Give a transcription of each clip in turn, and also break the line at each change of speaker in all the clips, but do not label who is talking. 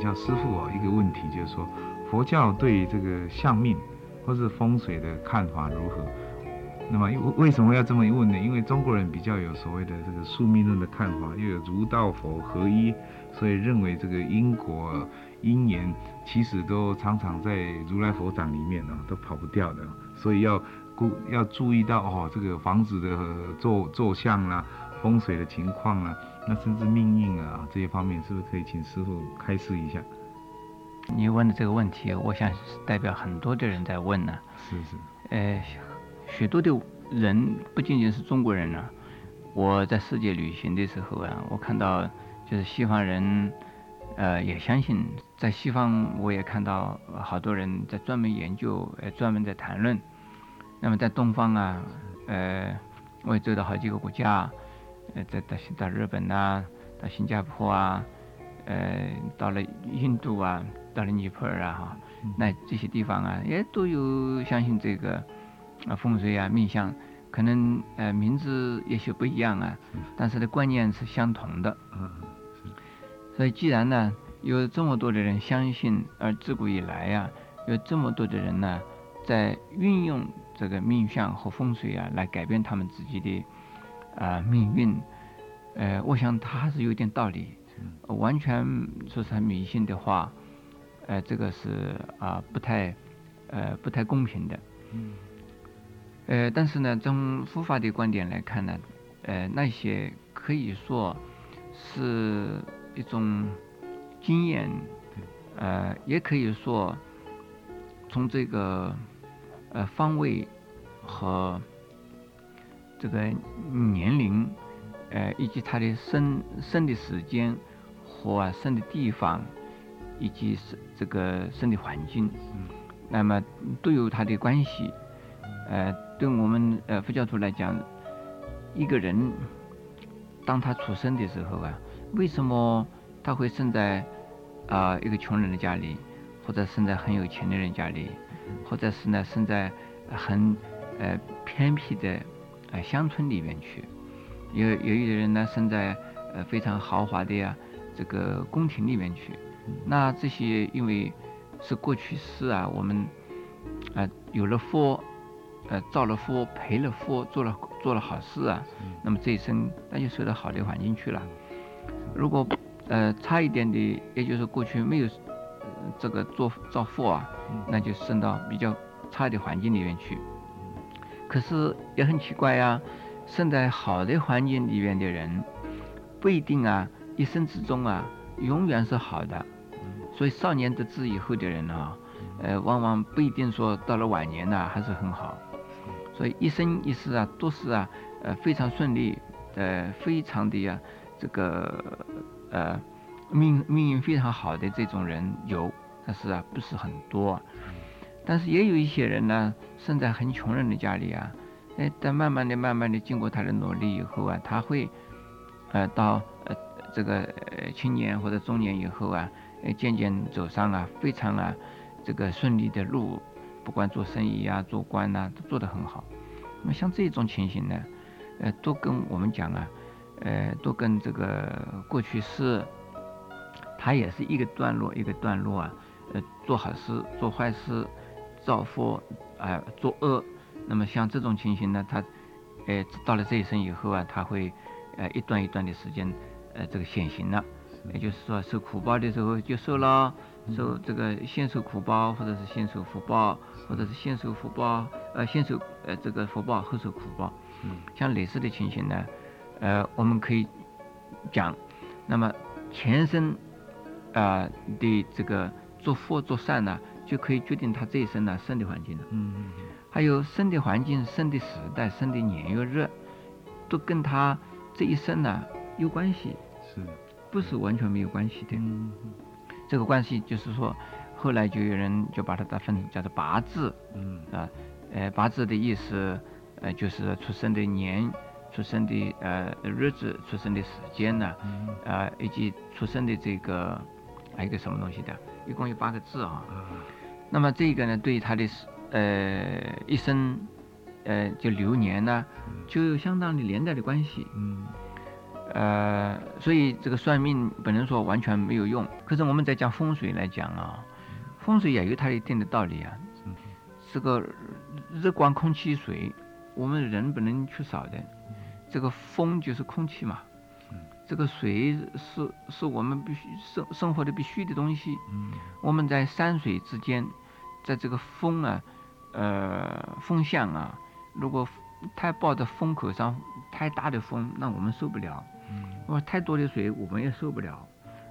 教师傅哦一个问题，就是说佛教对这个相命或是风水的看法如何？那么为为什么要这么一问呢？因为中国人比较有所谓的这个宿命论的看法，又有儒道佛合一，所以认为这个因果因缘其实都常常在如来佛掌里面呢，都跑不掉的。所以要顾要注意到哦，这个房子的坐坐向啦、风水的情况啊，那甚至命运啊这些方面，是不是可以请师傅开示一下？
你问的这个问题，我想是代表很多的人在问呢。
是是。
呃。许多的人不仅仅是中国人呢，我在世界旅行的时候啊，我看到就是西方人，呃，也相信在西方，我也看到好多人在专门研究，呃，专门在谈论。那么在东方啊，呃，我也走到好几个国家，呃，在到到日本呐，到新加坡啊，呃，到了印度啊，到了尼泊尔啊，哈，那这些地方啊，也都有相信这个。啊，风水啊，命相，可能呃名字也许不一样啊，但是呢观念是相同的。嗯，所以既然呢有这么多的人相信，而自古以来呀有这么多的人呢在运用这个命相和风水啊来改变他们自己的啊命运，呃，我想他还是有点道理。完全说是迷信的话，呃，这个是啊不太呃不太公平的。嗯。呃，但是呢，从佛法的观点来看呢，呃，那些可以说是一种经验，呃，也可以说从这个呃方位和这个年龄，呃，以及他的生生的时间和生的地方，以及生这个生的环境，那么都有它的关系，呃。对我们呃佛教徒来讲，一个人当他出生的时候啊，为什么他会生在啊一个穷人的家里，或者生在很有钱的人家里，或者是呢生在很呃偏僻的呃乡村里面去？有有一些人呢生在呃非常豪华的呀这个宫廷里面去。那这些因为是过去式啊，我们啊有了佛。呃，造了福，培了福，做了做了好事啊，那么这一生那就受到好的环境去了。如果呃差一点的，也就是过去没有这个做造福啊，那就生到比较差的环境里面去。可是也很奇怪呀，生在好的环境里面的人，不一定啊，一生之中啊，永远是好的。所以少年得志以后的人啊，呃，往往不一定说到了晚年呢还是很好。所以一生一世啊，都是啊，呃，非常顺利，呃，非常的呀，这个呃，命命运非常好的这种人有，但是啊，不是很多。但是也有一些人呢，生在很穷人的家里啊，哎，但慢慢的、慢慢的，经过他的努力以后啊，他会，呃，到呃这个青年或者中年以后啊，呃，渐渐走上啊非常啊这个顺利的路。不管做生意呀、做官呐，都做得很好。那么像这种情形呢，呃，都跟我们讲啊，呃，都跟这个过去是，它也是一个段落一个段落啊，呃，做好事、做坏事、造福啊、作恶。那么像这种情形呢，他，呃，到了这一生以后啊，他会呃一段一段的时间，呃，这个显形了。也就是说，受苦报的时候就受了。受这个先受苦报，或者是先受福报，或者是先受福报，呃，先受呃这个福报，后受苦报。嗯，像类似的情形呢，呃，我们可以讲，那么前生啊的这个做福做善呢，就可以决定他这一生呢生的环境了。嗯嗯。还有生的环境、生的时代、生的年月日，都跟他这一生呢有关系。是。不是完全没有关系的。嗯嗯。这个关系就是说，后来就有人就把它打分叫做八字，嗯啊，呃八字的意思，呃就是出生的年、出生的呃日子、出生的时间呢，啊以及出生的这个还有个什么东西的，一共有八个字啊。那么这个呢，对他的呃一生，呃就流年呢，就有相当的连带的关系。嗯，呃，所以这个算命不能说完全没有用。可是我们在讲风水来讲啊，风水也有它一定的道理啊。这个日光、空气、水，我们人不能缺少的。这个风就是空气嘛，这个水是是我们必须生生活的必须的东西。我们在山水之间，在这个风啊，呃，风向啊，如果太暴的风口上太大的风，那我们受不了。我太多的水我们也受不了。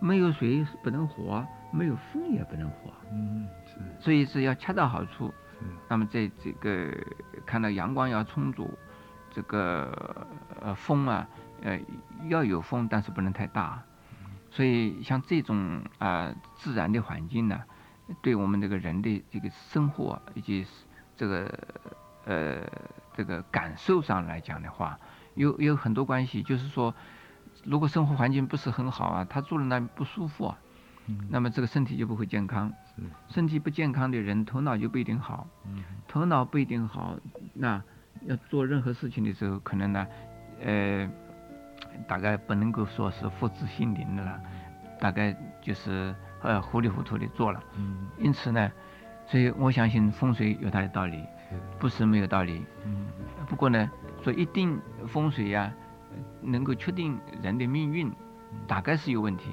没有水不能活，没有风也不能活。
嗯，是。
所以是要恰到好处。那么在这个看到阳光要充足，这个呃风啊呃要有风，但是不能太大。所以像这种啊自然的环境呢，对我们这个人的这个生活以及这个呃这个感受上来讲的话，有有很多关系。就是说，如果生活环境不是很好啊，他住在那不舒服啊。那么这个身体就不会健康，身体不健康的人，头脑就不一定好。头脑不一定好，那要做任何事情的时候，可能呢，呃，大概不能够说是福至心灵的了，大概就是呃糊里糊涂的做了。因此呢，所以我相信风水有它的道理，不是没有道理。不过呢，说一定风水呀，能够确定人的命运，大概是有问题。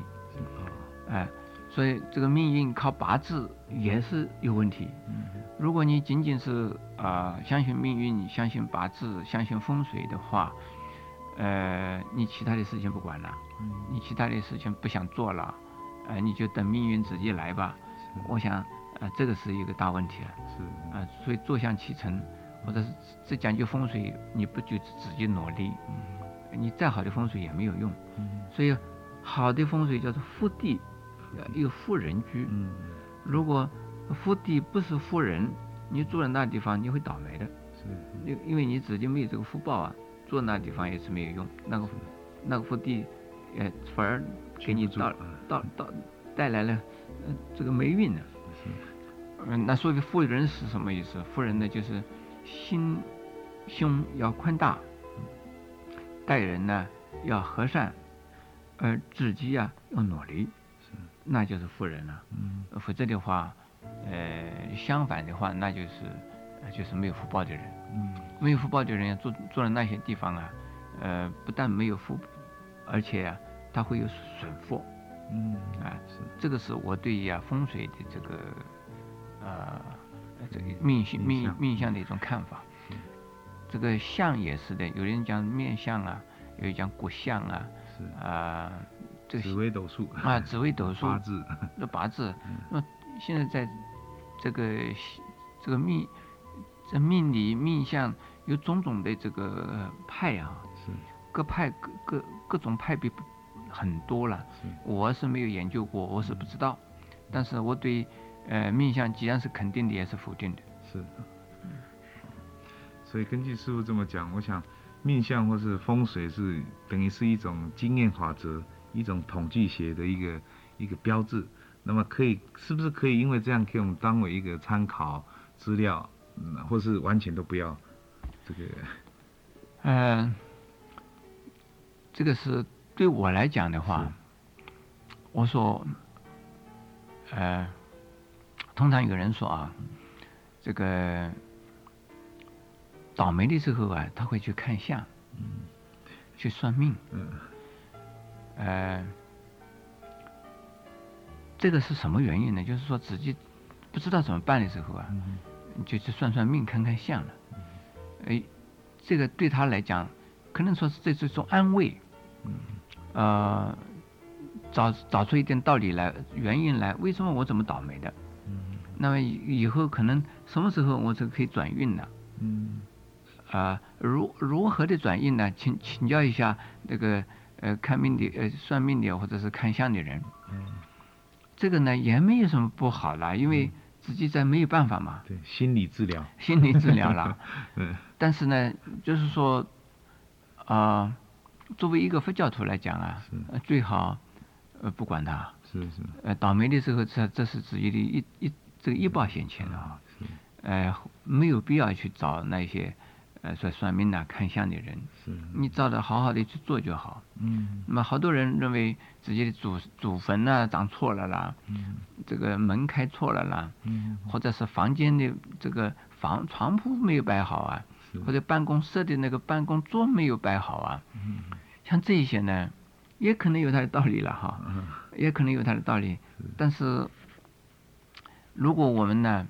哎。所以这个命运靠八字也是有问题。如果你仅仅是啊相信命运、相信八字、相信风水的话，呃，你其他的事情不管了，你其他的事情不想做了，呃，你就等命运自己来吧。我想，呃，这个是一个大问题了。是啊，所以坐享其成，或者是这讲究风水，你不就自己努力，你再好的风水也没有用。所以好的风水叫做福地。又富人居，嗯，如果福地不是富人，你住在那地方你会倒霉的，是，因因为你自己没有这个福报啊，住那地方也是没有用，那个那个福地，呃，反而给你到到到带来了呃这个霉运呢，嗯，那所谓富人是什么意思？富人呢就是心胸要宽大，待人呢要和善，而自己啊要努力。那就是富人了，嗯，否则的话，呃，相反的话，那就是，就是没有福报的人，嗯，没有福报的人住住在那些地方啊，呃，不但没有福，而且啊，它会有损福，嗯，啊，是，这个是我对呀风水的这个，呃，这个命相命命相的一种看法，这个相也是的，有人讲面相啊，有人讲骨相啊，是。啊。
紫微斗数。
啊，紫微斗数。
八字，
那八字，那现在在这个这个命这命理命相有种种的这个派啊，是各派各各各种派别很多了，我是没有研究过，我是不知道，但是我对呃命相既然是肯定的，也是否定的，
是，所以根据师傅这么讲，我想命相或是风水是等于是一种经验法则。一种统计学的一个一个标志，那么可以是不是可以因为这样给我们当为一个参考资料，嗯，或是完全都不要？这个？
嗯，这个是对我来讲的话，我说，呃，通常有人说啊，这个倒霉的时候啊，他会去看相，嗯，去算命，嗯。呃，这个是什么原因呢？就是说自己不知道怎么办的时候啊，就去算算命、看看相了。哎，这个对他来讲，可能说是这是一种安慰。呃，找找出一点道理来、原因来，为什么我怎么倒霉的？那么以后可能什么时候我就可以转运呢？嗯。啊，如如何的转运呢？请请教一下那个。呃，看命的，呃，算命的，或者是看相的人，嗯，这个呢也没有什么不好啦，因为自己在没有办法嘛。
对，心理治疗。
心理治疗啦。嗯。但是呢，就是说，啊，作为一个佛教徒来讲啊，最好呃不管他。
是是。
呃，倒霉的时候，这这是自己的一一这个一报现前啊。是。呃，没有必要去找那些呃说算命呐、看相的人，
是，
你照着好好的去做就好。
嗯
那么好多人认为自己的祖祖坟呐、长错了啦，
嗯
这个门开错了啦，
嗯
或者是房间的这个房床铺没有摆好啊，
是
或者办公室的那个办公桌没有摆好啊，
嗯。
像这一些呢，也可能有它的道理了哈，
嗯。
也可能有它的道理，但是如果我们呢，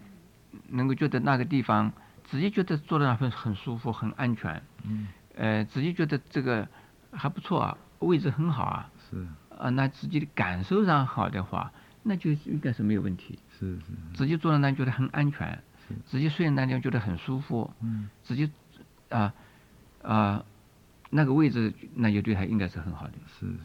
能够觉得那个地方直接觉得坐在那很很舒服、很安全，
嗯。
呃，自己觉得这个还不错啊，位置很好啊，
是。
啊，那自己的感受上好的话，那就应该是没有问题。
是是
直接坐在那觉得很安全。
是，
自己睡在那地方觉得很舒服，
嗯
自己啊啊、那个位置那就对他应该是很好的。
是是。